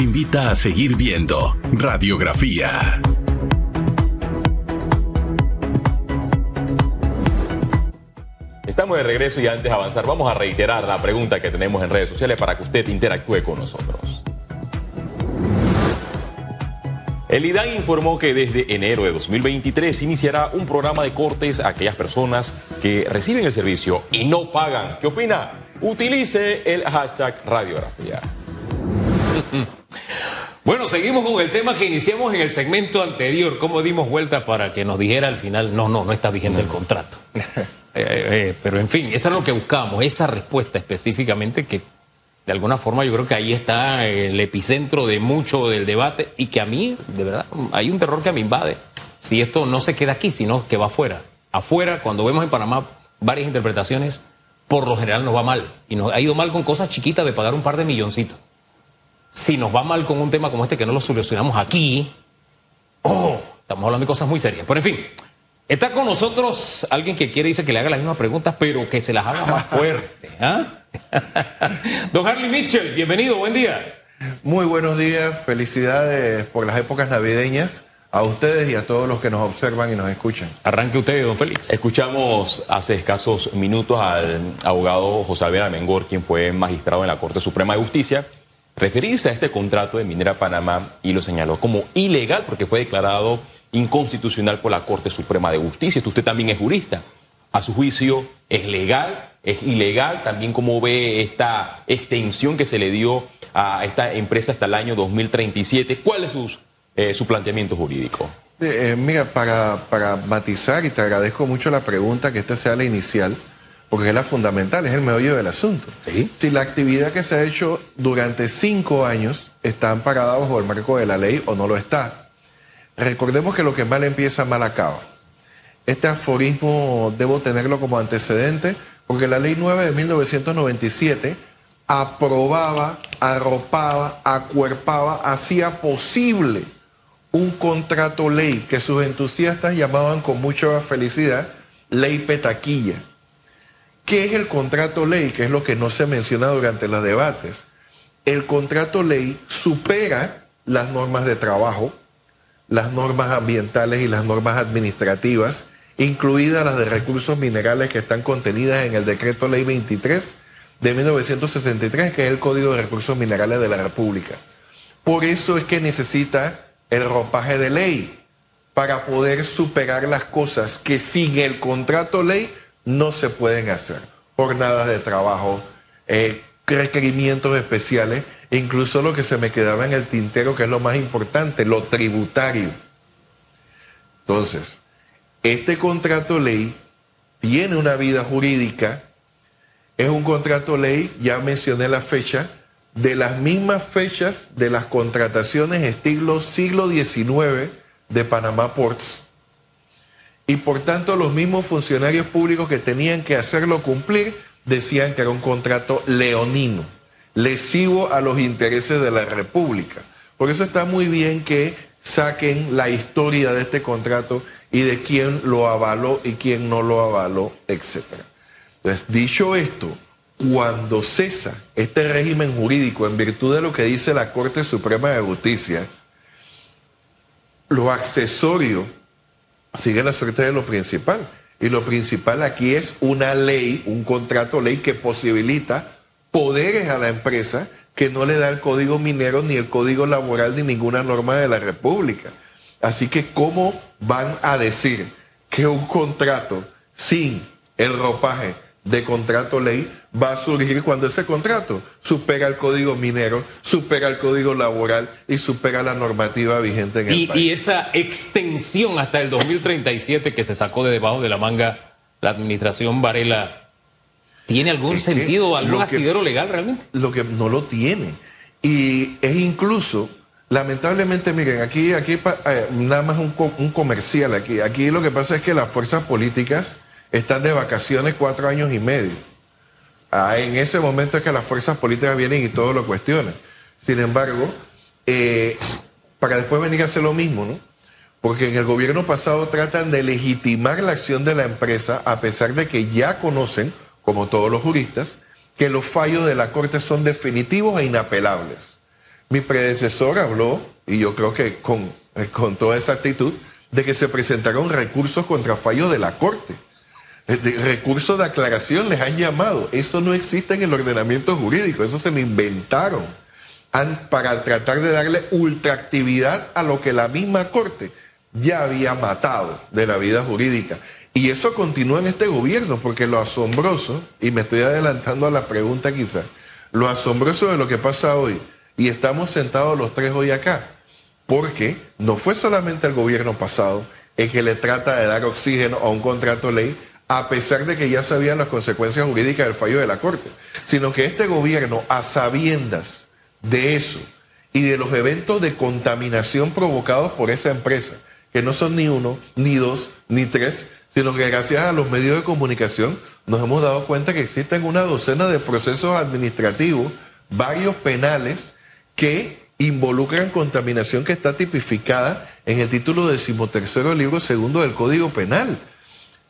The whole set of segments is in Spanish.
los invita a seguir viendo Radiografía. Estamos de regreso y antes de avanzar vamos a reiterar la pregunta que tenemos en redes sociales para que usted interactúe con nosotros. El IDAN informó que desde enero de 2023 iniciará un programa de cortes a aquellas personas que reciben el servicio y no pagan. ¿Qué opina? Utilice el hashtag radiografía. Bueno, seguimos con el tema que iniciamos en el segmento anterior. ¿Cómo dimos vuelta para que nos dijera al final, no, no, no está vigente el contrato? Eh, eh, pero en fin, eso es lo que buscamos, esa respuesta específicamente que de alguna forma yo creo que ahí está el epicentro de mucho del debate y que a mí, de verdad, hay un terror que me invade. Si esto no se queda aquí, sino que va afuera. Afuera, cuando vemos en Panamá varias interpretaciones, por lo general nos va mal. Y nos ha ido mal con cosas chiquitas de pagar un par de milloncitos. Si nos va mal con un tema como este que no lo solucionamos aquí, oh, estamos hablando de cosas muy serias. Pero en fin, Está con nosotros alguien que quiere, dice que le haga las mismas preguntas, pero que se las haga más fuerte. ¿ah? Don Harley Mitchell, bienvenido, buen día. Muy buenos días, felicidades por las épocas navideñas a ustedes y a todos los que nos observan y nos escuchan. Arranque usted, don Félix. Escuchamos hace escasos minutos al abogado José Alberto Mengor, quien fue magistrado en la Corte Suprema de Justicia, referirse a este contrato de Minera Panamá y lo señaló como ilegal porque fue declarado inconstitucional por la Corte Suprema de Justicia. Usted también es jurista. A su juicio, ¿es legal? ¿Es ilegal? También cómo ve esta extensión que se le dio a esta empresa hasta el año 2037. ¿Cuál es eh, su planteamiento jurídico? Eh, mira, para, para matizar, y te agradezco mucho la pregunta, que esta sea la inicial, porque es la fundamental, es el meollo del asunto. Si la actividad que se ha hecho durante cinco años está amparada bajo el marco de la ley o no lo está. Recordemos que lo que mal empieza, mal acaba. Este aforismo debo tenerlo como antecedente porque la ley 9 de 1997 aprobaba, arropaba, acuerpaba, hacía posible un contrato ley que sus entusiastas llamaban con mucha felicidad ley petaquilla. ¿Qué es el contrato ley? Que es lo que no se menciona durante los debates. El contrato ley supera las normas de trabajo, las normas ambientales y las normas administrativas, incluidas las de recursos minerales que están contenidas en el decreto ley 23 de 1963, que es el Código de Recursos Minerales de la República. Por eso es que necesita el ropaje de ley para poder superar las cosas que sin el contrato ley no se pueden hacer. Jornadas de trabajo, eh, requerimientos especiales incluso lo que se me quedaba en el tintero, que es lo más importante, lo tributario. Entonces, este contrato ley tiene una vida jurídica, es un contrato ley, ya mencioné la fecha, de las mismas fechas de las contrataciones estilo siglo XIX de Panamá Ports. Y por tanto los mismos funcionarios públicos que tenían que hacerlo cumplir decían que era un contrato leonino lesivo a los intereses de la República. Por eso está muy bien que saquen la historia de este contrato y de quién lo avaló y quién no lo avaló, etc. Entonces, dicho esto, cuando cesa este régimen jurídico en virtud de lo que dice la Corte Suprema de Justicia, lo accesorio sigue la suerte de lo principal. Y lo principal aquí es una ley, un contrato ley que posibilita poderes a la empresa que no le da el código minero ni el código laboral ni ninguna norma de la República. Así que, ¿cómo van a decir que un contrato sin el ropaje de contrato ley va a surgir cuando ese contrato supera el código minero, supera el código laboral y supera la normativa vigente en el país. Y esa extensión hasta el 2037 que se sacó de debajo de la manga la administración Varela ¿Tiene algún sentido, algún asidero legal realmente? Lo que no lo tiene. Y es incluso, lamentablemente, miren, aquí, aquí eh, nada más un, un comercial aquí. Aquí lo que pasa es que las fuerzas políticas están de vacaciones cuatro años y medio. Ah, en ese momento es que las fuerzas políticas vienen y todo lo cuestionan. Sin embargo, eh, para después venir a hacer lo mismo, ¿no? Porque en el gobierno pasado tratan de legitimar la acción de la empresa a pesar de que ya conocen como todos los juristas, que los fallos de la Corte son definitivos e inapelables. Mi predecesor habló, y yo creo que con, con toda esa actitud, de que se presentaron recursos contra fallo de la Corte. Eh, recursos de aclaración les han llamado. Eso no existe en el ordenamiento jurídico, eso se lo inventaron para tratar de darle ultraactividad a lo que la misma Corte ya había matado de la vida jurídica. Y eso continúa en este gobierno, porque lo asombroso, y me estoy adelantando a la pregunta quizás, lo asombroso de lo que pasa hoy, y estamos sentados los tres hoy acá, porque no fue solamente el gobierno pasado el que le trata de dar oxígeno a un contrato ley, a pesar de que ya sabían las consecuencias jurídicas del fallo de la Corte, sino que este gobierno, a sabiendas de eso y de los eventos de contaminación provocados por esa empresa, que no son ni uno, ni dos, ni tres, sino que gracias a los medios de comunicación nos hemos dado cuenta que existen una docena de procesos administrativos, varios penales, que involucran contaminación que está tipificada en el título decimotercero del libro segundo del Código Penal.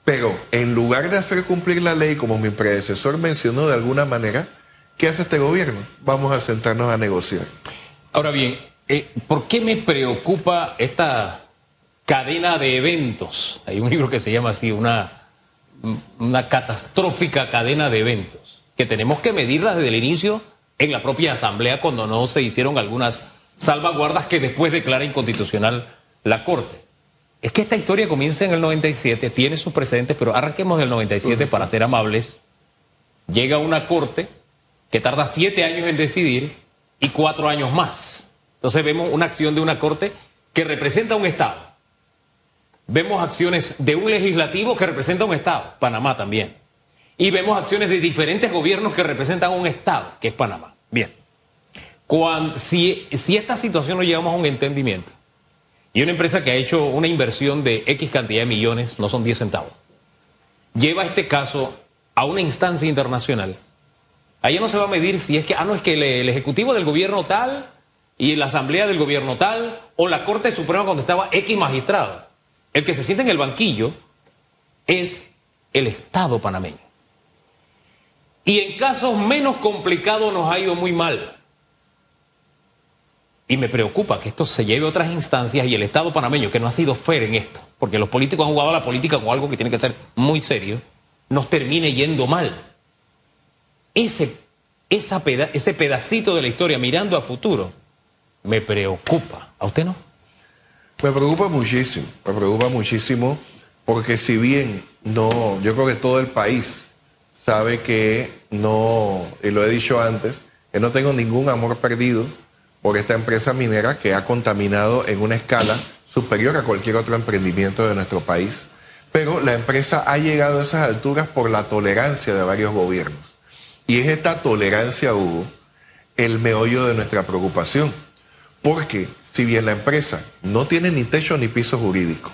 Pero en lugar de hacer cumplir la ley, como mi predecesor mencionó de alguna manera, ¿qué hace este gobierno? Vamos a sentarnos a negociar. Ahora bien, eh, ¿por qué me preocupa esta cadena de eventos? Hay un libro que se llama así, una, una catastrófica cadena de eventos, que tenemos que medirla desde el inicio en la propia Asamblea cuando no se hicieron algunas salvaguardas que después declara inconstitucional la Corte. Es que esta historia comienza en el 97, tiene sus precedentes, pero arranquemos del 97 para ser amables. Llega una Corte que tarda siete años en decidir y cuatro años más. Entonces vemos una acción de una Corte que representa un Estado. Vemos acciones de un legislativo que representa un Estado, Panamá también. Y vemos acciones de diferentes gobiernos que representan un Estado, que es Panamá. Bien. Cuando, si, si esta situación no llegamos a un entendimiento, y una empresa que ha hecho una inversión de X cantidad de millones, no son 10 centavos, lleva este caso a una instancia internacional, allá no se va a medir si es que, ah, no, es que el, el Ejecutivo del gobierno tal y la Asamblea del gobierno tal, o la Corte Suprema cuando estaba X magistrado. El que se siente en el banquillo es el Estado panameño. Y en casos menos complicados nos ha ido muy mal. Y me preocupa que esto se lleve a otras instancias y el Estado panameño, que no ha sido fair en esto, porque los políticos han jugado a la política con algo que tiene que ser muy serio, nos termine yendo mal. Ese, esa ese pedacito de la historia mirando a futuro me preocupa. ¿A usted no? Me preocupa muchísimo, me preocupa muchísimo porque si bien no, yo creo que todo el país sabe que no, y lo he dicho antes, que no tengo ningún amor perdido por esta empresa minera que ha contaminado en una escala superior a cualquier otro emprendimiento de nuestro país. Pero la empresa ha llegado a esas alturas por la tolerancia de varios gobiernos. Y es esta tolerancia, Hugo, el meollo de nuestra preocupación. Porque si bien la empresa no tiene ni techo ni piso jurídico,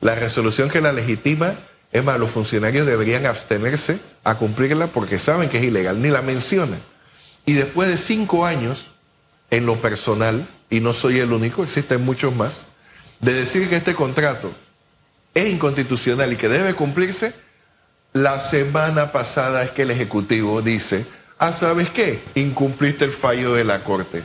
la resolución que la legitima es más, los funcionarios deberían abstenerse a cumplirla porque saben que es ilegal, ni la mencionan. Y después de cinco años, en lo personal, y no soy el único, existen muchos más, de decir que este contrato es inconstitucional y que debe cumplirse, la semana pasada es que el Ejecutivo dice, ah, ¿sabes qué? Incumpliste el fallo de la Corte.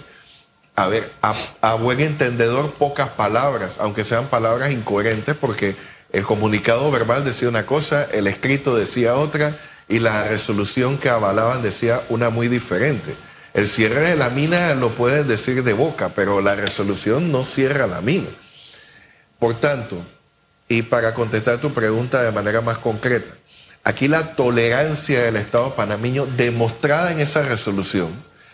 A ver, a, a buen entendedor, pocas palabras, aunque sean palabras incoherentes, porque el comunicado verbal decía una cosa, el escrito decía otra y la resolución que avalaban decía una muy diferente. El cierre de la mina lo pueden decir de boca, pero la resolución no cierra la mina. Por tanto, y para contestar tu pregunta de manera más concreta, aquí la tolerancia del Estado panameño demostrada en esa resolución,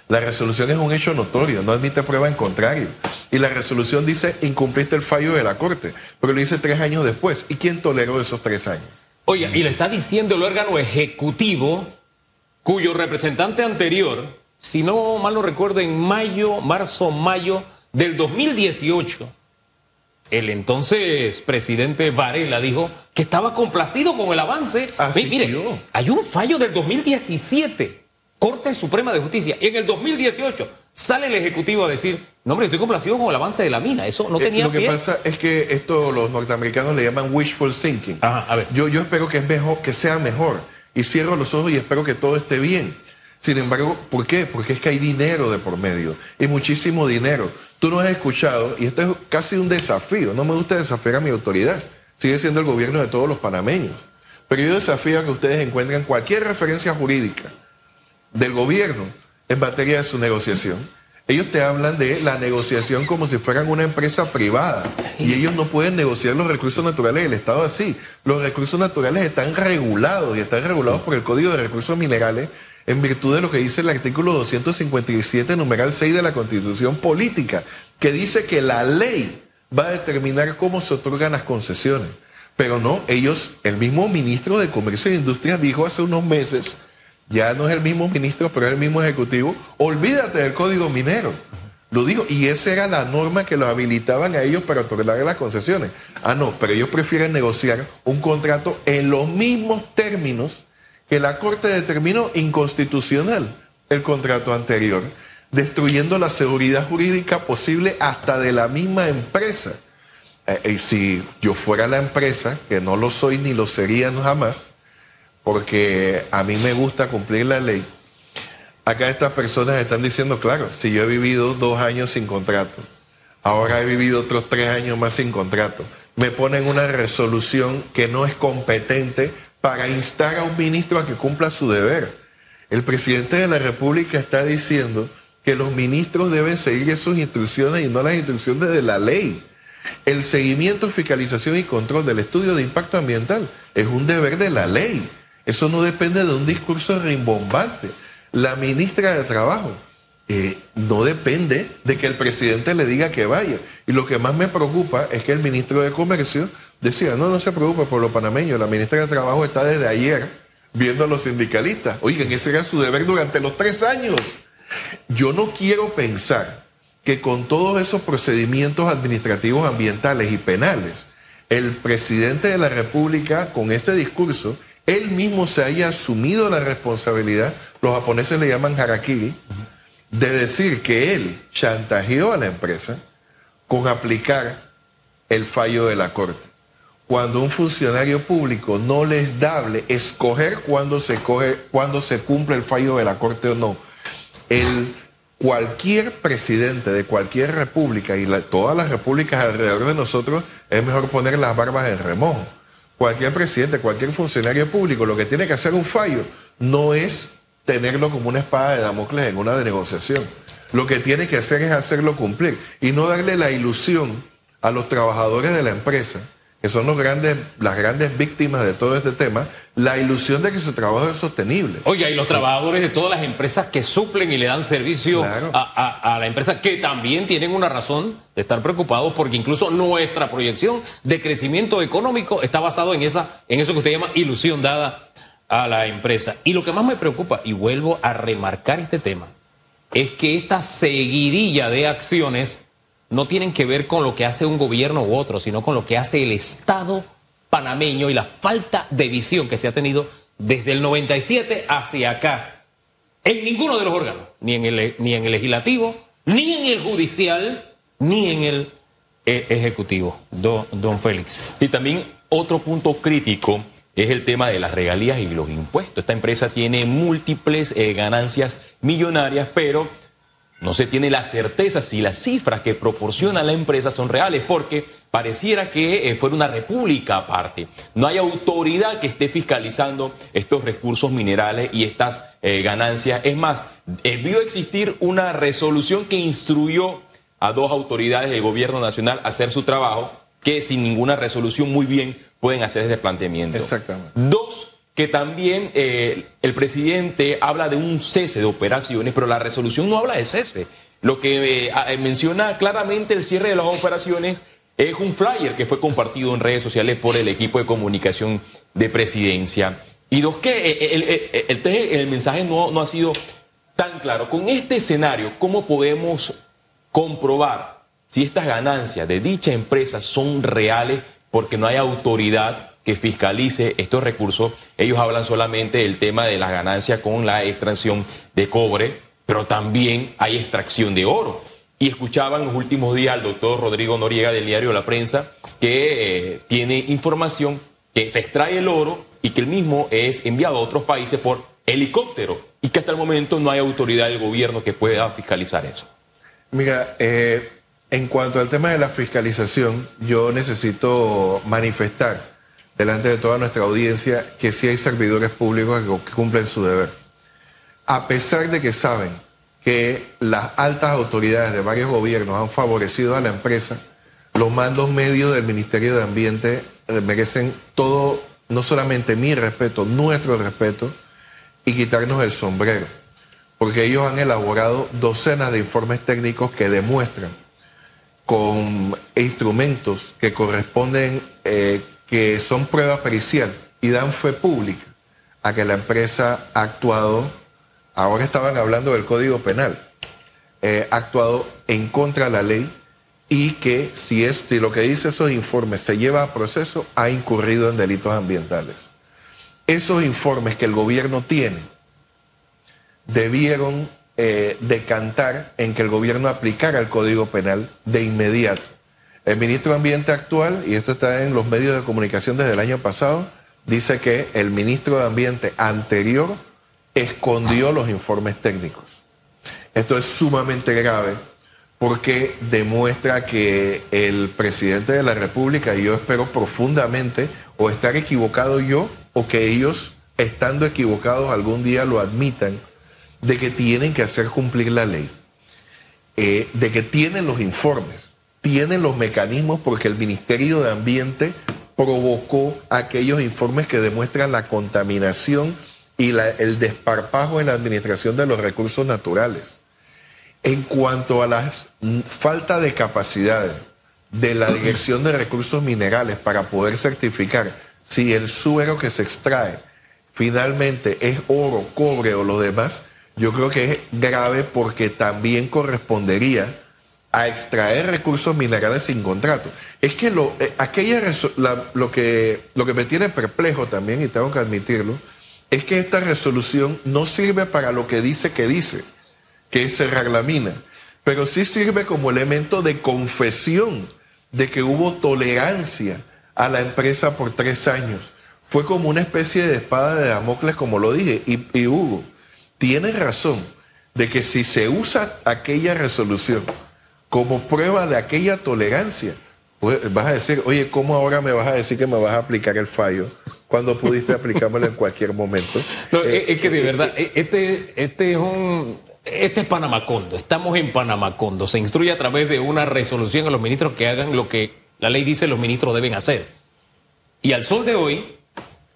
la resolución es un hecho notorio, no admite prueba en contrario. Y la resolución dice incumpliste el fallo de la Corte, pero lo dice tres años después. ¿Y quién toleró esos tres años? Oye, y le está diciendo el órgano ejecutivo cuyo representante anterior, si no mal no recuerdo, en mayo, marzo, mayo del 2018, el entonces presidente Varela dijo que estaba complacido con el avance. Así Mire, hay un fallo del 2017 Corte Suprema de Justicia. Y en el 2018 sale el Ejecutivo a decir, no hombre, estoy complacido con el avance de la mina. Eso no eh, tenía Lo que pasa es que esto los norteamericanos le llaman wishful thinking. a ver. Yo, yo espero que, es mejor, que sea mejor. Y cierro los ojos y espero que todo esté bien. Sin embargo, ¿por qué? Porque es que hay dinero de por medio, y muchísimo dinero. Tú no has escuchado, y esto es casi un desafío, no me gusta desafiar a mi autoridad, sigue siendo el gobierno de todos los panameños, pero yo desafío a que ustedes encuentren cualquier referencia jurídica del gobierno en materia de su negociación. Ellos te hablan de la negociación como si fueran una empresa privada y ellos no pueden negociar los recursos naturales del Estado así. Los recursos naturales están regulados y están regulados por el Código de Recursos Minerales en virtud de lo que dice el artículo 257, numeral 6 de la Constitución Política, que dice que la ley va a determinar cómo se otorgan las concesiones. Pero no, ellos, el mismo ministro de Comercio e Industria dijo hace unos meses, ya no es el mismo ministro, pero es el mismo ejecutivo, olvídate del código minero. Lo digo, y esa era la norma que los habilitaban a ellos para otorgar las concesiones. Ah, no, pero ellos prefieren negociar un contrato en los mismos términos que la Corte determinó inconstitucional el contrato anterior, destruyendo la seguridad jurídica posible hasta de la misma empresa. Eh, y si yo fuera la empresa, que no lo soy ni lo sería jamás, porque a mí me gusta cumplir la ley, acá estas personas están diciendo, claro, si yo he vivido dos años sin contrato, ahora he vivido otros tres años más sin contrato, me ponen una resolución que no es competente para instar a un ministro a que cumpla su deber. El presidente de la República está diciendo que los ministros deben seguir sus instrucciones y no las instrucciones de la ley. El seguimiento, fiscalización y control del estudio de impacto ambiental es un deber de la ley. Eso no depende de un discurso rimbombante. La ministra de Trabajo eh, no depende de que el presidente le diga que vaya. Y lo que más me preocupa es que el ministro de Comercio decía, no, no se preocupe por los panameños, la ministra de Trabajo está desde ayer viendo a los sindicalistas. Oigan, ese era su deber durante los tres años. Yo no quiero pensar que con todos esos procedimientos administrativos, ambientales y penales, el presidente de la República, con este discurso, él mismo se haya asumido la responsabilidad, los japoneses le llaman harakiri, de decir que él chantajeó a la empresa con aplicar el fallo de la Corte cuando un funcionario público no le es dable escoger cuándo se, coge, cuando se cumple el fallo de la Corte o no. El, cualquier presidente de cualquier república y todas las repúblicas alrededor de nosotros es mejor poner las barbas en remojo. Cualquier presidente, cualquier funcionario público, lo que tiene que hacer un fallo no es tenerlo como una espada de Damocles en una negociación. Lo que tiene que hacer es hacerlo cumplir y no darle la ilusión a los trabajadores de la empresa que son los grandes, las grandes víctimas de todo este tema, la ilusión de que su trabajo es sostenible. Oye, y los trabajadores de todas las empresas que suplen y le dan servicio a, la empresa, que también tienen una razón de estar preocupados, porque incluso nuestra proyección de crecimiento económico está basado en, esa, en eso que usted llama ilusión dada a la empresa. Y lo que más me preocupa, y vuelvo a remarcar este tema, es que esta seguidilla de acciones no tienen que ver con lo que hace un gobierno u otro, sino con lo que hace el Estado panameño y la falta de visión que se ha tenido desde el 97 hacia acá. En ninguno de los órganos, ni en el, ni en el legislativo, ni en el judicial, ni en el eh, ejecutivo, don, don Félix. Y también otro punto crítico es el tema de las regalías y los impuestos. Esta empresa tiene múltiples eh, ganancias millonarias, pero no se tiene la certeza si las cifras que proporciona la empresa son reales, porque pareciera que eh, fuera una república aparte. No hay autoridad que esté fiscalizando estos recursos minerales y estas eh, ganancias. Es más, debió existir una resolución que instruyó a dos autoridades del gobierno nacional a hacer su trabajo, que sin ninguna resolución muy bien pueden hacer ese planteamiento. Exactamente. Dos, que también eh, el presidente habla de un cese de operaciones, pero la resolución no habla de cese. Lo que eh, eh, menciona claramente el cierre de las operaciones es un flyer que fue compartido en redes sociales por el equipo de comunicación de presidencia. Y dos, que el, mensaje no, no ha sido tan claro. Con este escenario, ¿cómo podemos comprobar si estas ganancias de dicha empresa son reales porque no hay autoridad que fiscalice estos recursos. Ellos hablan solamente del tema de las ganancias con la extracción de cobre, pero también hay extracción de oro. Y escuchaban los últimos días al doctor Rodrigo Noriega del diario La Prensa que eh, tiene información que se extrae el oro y que el mismo es enviado a otros países por helicóptero y que hasta el momento no hay autoridad del gobierno que pueda fiscalizar eso. Mira, eh, en cuanto al tema de la fiscalización, yo necesito manifestar delante de toda nuestra audiencia que sí hay servidores públicos que cumplen su deber. A pesar de que saben que las altas autoridades de varios gobiernos han favorecido a la empresa, los mandos medios del Ministerio de Ambiente eh, merecen todo, no solamente mi respeto, nuestro respeto, y quitarnos el sombrero, porque ellos han elaborado docenas de informes técnicos que demuestran con instrumentos que corresponden, eh, que son prueba pericial y dan fe pública a que la empresa ha actuado, ahora estaban hablando del Código Penal, eh, ha actuado en contra de la ley y que si, es, si lo que dice esos informes se lleva a proceso, ha incurrido en delitos ambientales. Esos informes que el gobierno tiene debieron eh, decantar en que el gobierno aplicara el Código Penal de inmediato. El ministro de Ambiente actual, y esto está en los medios de comunicación desde el año pasado, dice que el ministro de Ambiente anterior escondió los informes técnicos. Esto es sumamente grave porque demuestra que el presidente de la República, y yo espero profundamente, o estar equivocado yo, o que ellos, estando equivocados, algún día lo admitan, de que tienen que hacer cumplir la ley, eh, de que tienen los informes, tienen los mecanismos, porque el Ministerio de Ambiente provocó aquellos informes que demuestran la contaminación y el desparpajo en la administración de los recursos naturales. En cuanto a la falta de capacidad de la Dirección de Recursos Minerales para poder certificar si el suero que se extrae finalmente es oro, cobre o lo demás, yo creo que es grave porque también correspondería a extraer recursos minerales sin contrato. Es que lo, eh, aquella lo, que, lo que me tiene perplejo también, y tengo que admitirlo, es que esta resolución no sirve para lo que dice que dice que se reglamina, pero sí sirve como elemento de confesión de que hubo tolerancia a la empresa por tres años. Fue como una especie de espada de Damocles, como lo dije, y, y Hugo, tiene razón de que si se usa aquella resolución como prueba de aquella tolerancia, pues vas a decir, oye, ¿cómo ahora me vas a decir que me vas a aplicar el fallo cuando pudiste aplicármelo en cualquier momento? es que de eh, verdad, eh, este, este es un este es Panamacondo, estamos en Panamacondo. Se instruye a través de una resolución a los ministros que hagan lo que la ley dice los ministros deben hacer. Y al sol de hoy,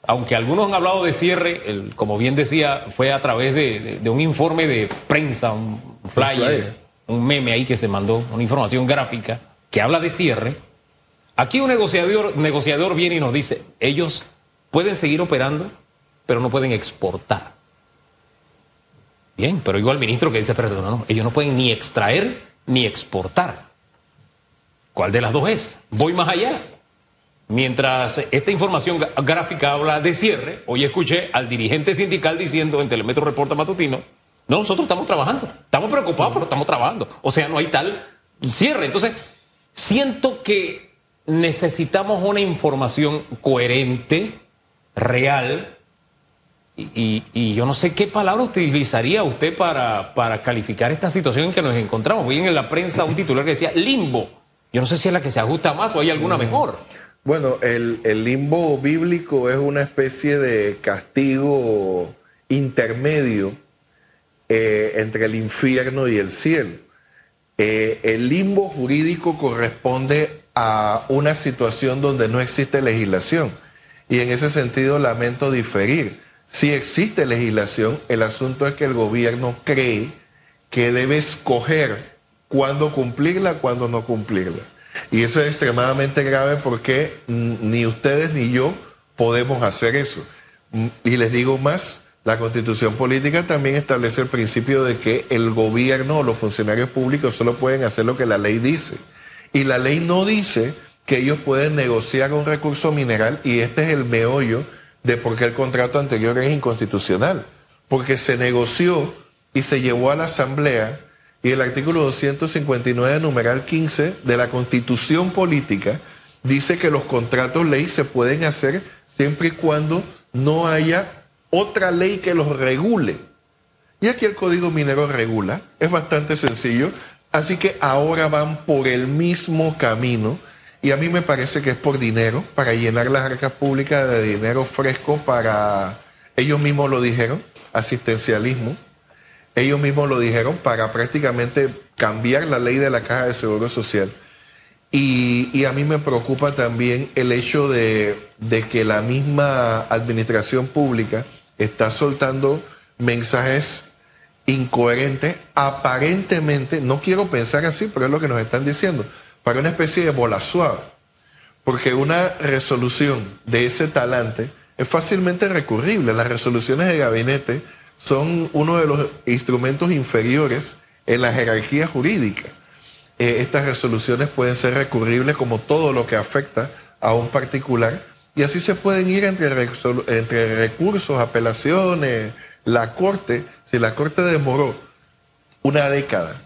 aunque algunos han hablado de cierre, como bien decía, fue a través de, un informe de prensa, un flyer, un meme ahí que se mandó, una información gráfica que habla de cierre. Aquí un negociador, negociador viene y nos dice, ellos pueden seguir operando, pero no pueden exportar. Bien, pero igual el ministro que dice, perdón, no, ellos no pueden ni extraer ni exportar. ¿Cuál de las dos es? Voy más allá. Mientras esta información gráfica habla de cierre, hoy escuché al dirigente sindical diciendo en Telemetro Reporta Matutino, no, nosotros estamos trabajando, estamos preocupados, pero estamos trabajando. O sea, no hay tal cierre. Entonces, siento que necesitamos una información coherente, real, y, yo no sé qué palabra utilizaría usted para, para calificar esta situación en que nos encontramos. Vi en la prensa un titular que decía limbo. Yo no sé si es la que se ajusta más o hay alguna mm. mejor. Bueno, el, limbo bíblico es una especie de castigo intermedio eh, entre el infierno y el cielo. Eh, el limbo jurídico corresponde a una situación donde no existe legislación y en ese sentido lamento diferir. Si existe legislación, el asunto es que el gobierno cree que debe escoger cuándo cumplirla, cuándo no cumplirla. Y eso es extremadamente grave porque ni ustedes ni yo podemos hacer eso. Y les digo más, la constitución política también establece el principio de que el gobierno o los funcionarios públicos solo pueden hacer lo que la ley dice. Y la ley no dice que ellos pueden negociar un recurso mineral y este es el meollo de por qué el contrato anterior es inconstitucional. Porque se negoció y se llevó a la Asamblea y el artículo 259, numeral 15 de la Constitución Política dice que los contratos ley se pueden hacer siempre y cuando no haya otra ley que los regule. Y aquí el código minero regula, es bastante sencillo, así que ahora van por el mismo camino y a mí me parece que es por dinero, para llenar las arcas públicas de dinero fresco para, ellos mismos lo dijeron, asistencialismo, ellos mismos lo dijeron, para prácticamente cambiar la ley de la Caja de Seguro Social. Y, a mí me preocupa también el hecho de, que la misma administración pública está soltando mensajes incoherentes, aparentemente, no quiero pensar así, pero es lo que nos están diciendo, para una especie de bola suave. Porque una resolución de ese talante es fácilmente recurrible. Las resoluciones de gabinete son uno de los instrumentos inferiores en la jerarquía jurídica. Eh, estas resoluciones pueden ser recurribles como todo lo que afecta a un particular y así se pueden ir entre, entre recursos, apelaciones, la Corte, si la Corte demoró una década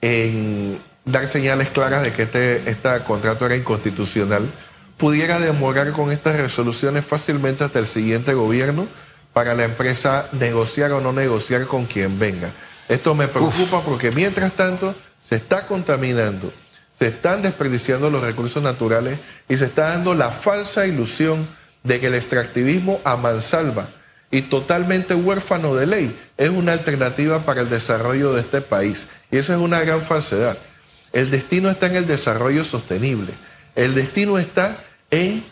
en dar señales claras de que este, este contrato era inconstitucional, pudiera demorar con estas resoluciones fácilmente hasta el siguiente gobierno para la empresa negociar o no negociar con quien venga. Esto me preocupa porque mientras tanto se está contaminando, se están desperdiciando los recursos naturales y se está dando la falsa ilusión de que el extractivismo a mansalva y totalmente huérfano de ley es una alternativa para el desarrollo de este país. Y esa es una gran falsedad. El destino está en el desarrollo sostenible. El destino está en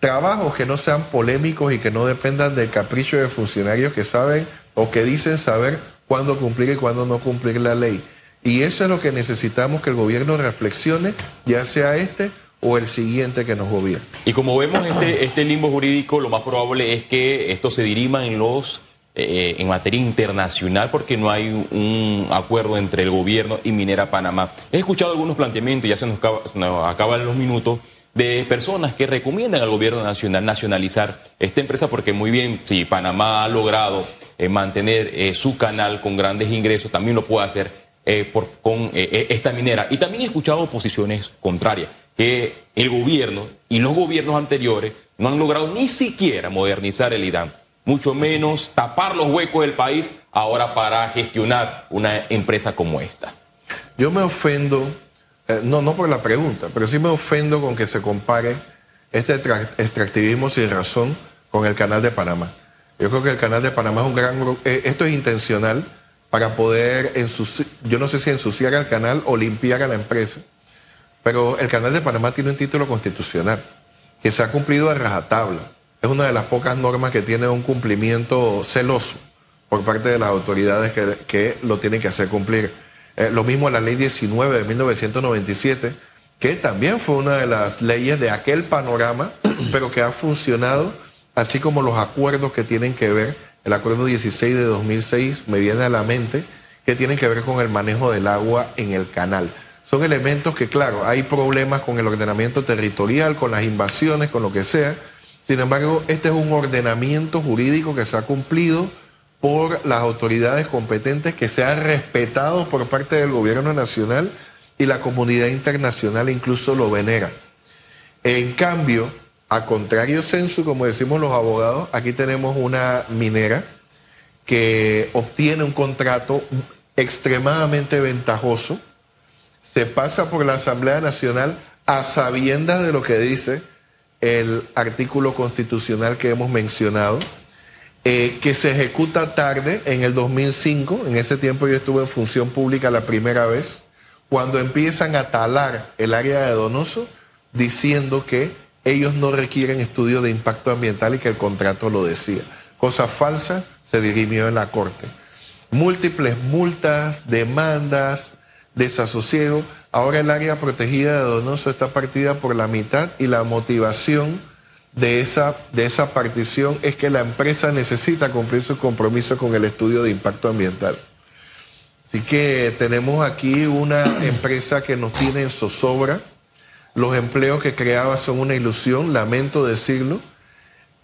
trabajos que no sean polémicos y que no dependan del capricho de funcionarios que saben o que dicen saber cuándo cumplir y cuándo no cumplir la ley. Y eso es lo que necesitamos que el gobierno reflexione, ya sea este o el siguiente que nos gobierne. Y como vemos este, este limbo jurídico, lo más probable es que esto se dirima en los eh, en materia internacional porque no hay un acuerdo entre el gobierno y Minera Panamá. He escuchado algunos planteamientos, ya se nos, se nos acaban los minutos, de personas que recomiendan al gobierno nacional nacionalizar esta empresa porque muy bien, si Panamá ha logrado eh, mantener eh, su canal con grandes ingresos, también lo puede hacer por, con esta minera. Y también he escuchado posiciones contrarias, que el gobierno y los gobiernos anteriores no han logrado ni siquiera modernizar el IDAM mucho menos tapar los huecos del país ahora para gestionar una empresa como esta. Yo me ofendo, eh, no, no por la pregunta, pero sí me ofendo con que se compare este extractivismo sin razón con el canal de Panamá. Yo creo que el canal de Panamá es un gran... Eh, esto es intencional para poder ensuciar, yo no sé si ensuciar al canal o limpiar a la empresa, pero el canal de Panamá tiene un título constitucional que se ha cumplido a rajatabla es una de las pocas normas que tiene un cumplimiento celoso por parte de las autoridades que, lo tienen que hacer cumplir. Eh, lo mismo la ley 19 de 1997, que también fue una de las leyes de aquel panorama, pero que ha funcionado, así como los acuerdos que tienen que ver, el acuerdo 16 de 2006 me viene a la mente, que tienen que ver con el manejo del agua en el canal. Son elementos que, claro, hay problemas con el ordenamiento territorial, con las invasiones, con lo que sea, sin embargo, este es un ordenamiento jurídico que se ha cumplido por las autoridades competentes, que se ha respetado por parte del gobierno nacional y la comunidad internacional incluso lo venera. En cambio, a contrario censo, como decimos los abogados, aquí tenemos una minera que obtiene un contrato extremadamente ventajoso, se pasa por la Asamblea Nacional a sabiendas de lo que dice el artículo constitucional que hemos mencionado, eh, que se ejecuta tarde en el 2005, en ese tiempo yo estuve en función pública la primera vez, cuando empiezan a talar el área de Donoso diciendo que ellos no requieren estudio de impacto ambiental y que el contrato lo decía. Cosa falsa, se dirimió en la Corte. Múltiples multas, demandas, desasosiego. Ahora el área protegida de Donoso está partida por la mitad y la motivación de esa, de esa partición es que la empresa necesita cumplir su compromiso con el estudio de impacto ambiental. Así que tenemos aquí una empresa que nos tiene en zozobra. Los empleos que creaba son una ilusión, lamento decirlo.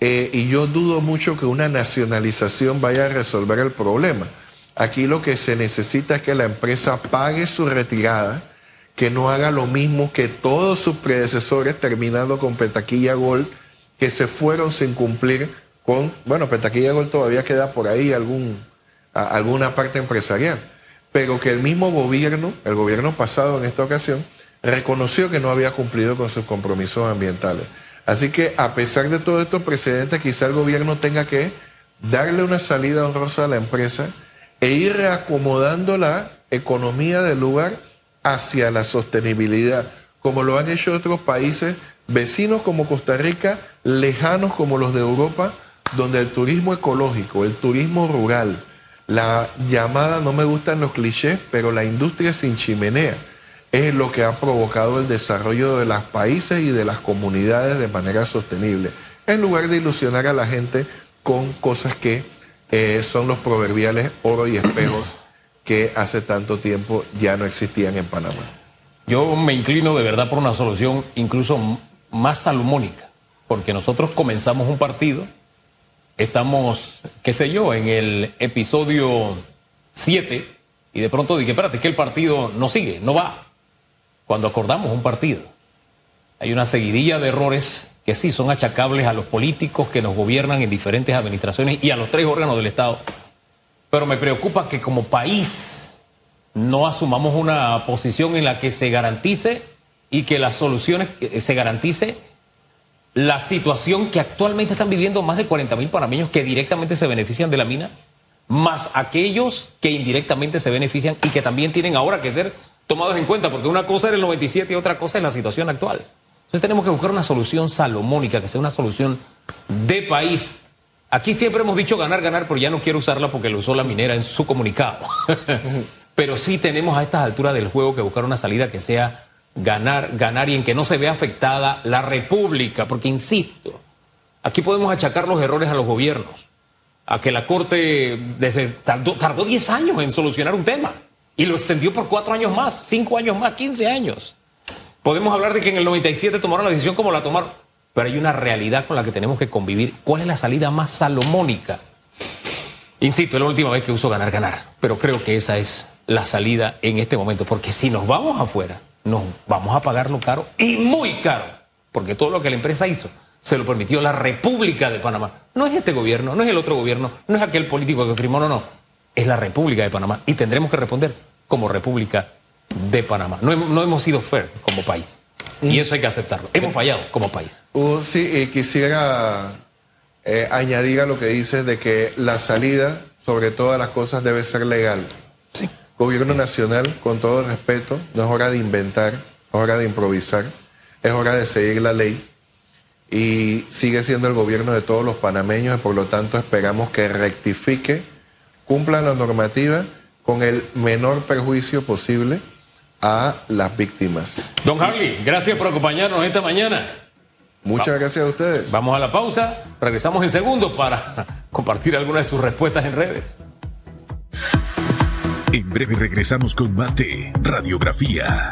Eh, y yo dudo mucho que una nacionalización vaya a resolver el problema. Aquí lo que se necesita es que la empresa pague su retirada, que no haga lo mismo que todos sus predecesores, terminando con Petaquilla Gold, que se fueron sin cumplir con, bueno, Petaquilla Gold todavía queda por ahí algún, alguna parte empresarial, pero que el mismo gobierno, el gobierno pasado en esta ocasión, reconoció que no había cumplido con sus compromisos ambientales. Así que a pesar de todos estos precedentes, quizá el gobierno tenga que darle una salida honrosa a la empresa e ir reacomodando la economía del lugar hacia la sostenibilidad, como lo han hecho otros países vecinos como Costa Rica, lejanos como los de Europa, donde el turismo ecológico, el turismo rural, la llamada, no me gustan los clichés, pero la industria sin chimenea, es lo que ha provocado el desarrollo de los países y de las comunidades de manera sostenible, en lugar de ilusionar a la gente con cosas que eh, son los proverbiales oro y espejos que hace tanto tiempo ya no existían en Panamá. Yo me inclino de verdad por una solución incluso más salomónica, porque nosotros comenzamos un partido, estamos, qué sé yo, en el episodio 7, y de pronto dije, espérate, que el partido no sigue, no va. Cuando acordamos un partido, hay una seguidilla de errores que sí son achacables a los políticos que nos gobiernan en diferentes administraciones y a los tres órganos del Estado. Pero me preocupa que como país no asumamos una posición en la que se garantice y que las soluciones se garantice la situación que actualmente están viviendo más de 40 mil panameños que directamente se benefician de la mina, más aquellos que indirectamente se benefician y que también tienen ahora que ser tomados en cuenta, porque una cosa era el 97 y otra cosa es la situación actual. Entonces tenemos que buscar una solución salomónica, que sea una solución de país. Aquí siempre hemos dicho ganar, ganar, pero ya no quiero usarla porque lo usó la minera en su comunicado. pero sí tenemos a estas alturas del juego que buscar una salida que sea ganar, ganar y en que no se vea afectada la República, porque insisto, aquí podemos achacar los errores a los gobiernos, a que la Corte desde, tardó, tardó 10 años en solucionar un tema y lo extendió por cuatro años más, cinco años más, 15 años. Podemos hablar de que en el 97 tomaron la decisión como la tomaron, pero hay una realidad con la que tenemos que convivir. ¿Cuál es la salida más salomónica? Insisto, es la última vez que uso ganar, ganar, pero creo que esa es la salida en este momento, porque si nos vamos afuera, nos vamos a pagarlo caro y muy caro, porque todo lo que la empresa hizo se lo permitió la República de Panamá. No es este gobierno, no es el otro gobierno, no es aquel político que firmó, no, no, es la República de Panamá y tendremos que responder como República de Panamá. No, no hemos sido fair como país y mm. eso hay que aceptarlo. Hemos fallado como país. Uh, sí, quisiera eh, añadir a lo que dices de que la salida sobre todas las cosas debe ser legal. Sí. Gobierno nacional, con todo respeto, no es hora de inventar, es hora de improvisar, es hora de seguir la ley y sigue siendo el gobierno de todos los panameños y por lo tanto esperamos que rectifique, cumpla la normativa con el menor perjuicio posible a las víctimas. Don Harley, gracias por acompañarnos esta mañana. Muchas gracias a ustedes. Vamos a la pausa, regresamos en segundos para compartir algunas de sus respuestas en redes. En breve regresamos con más de Radiografía.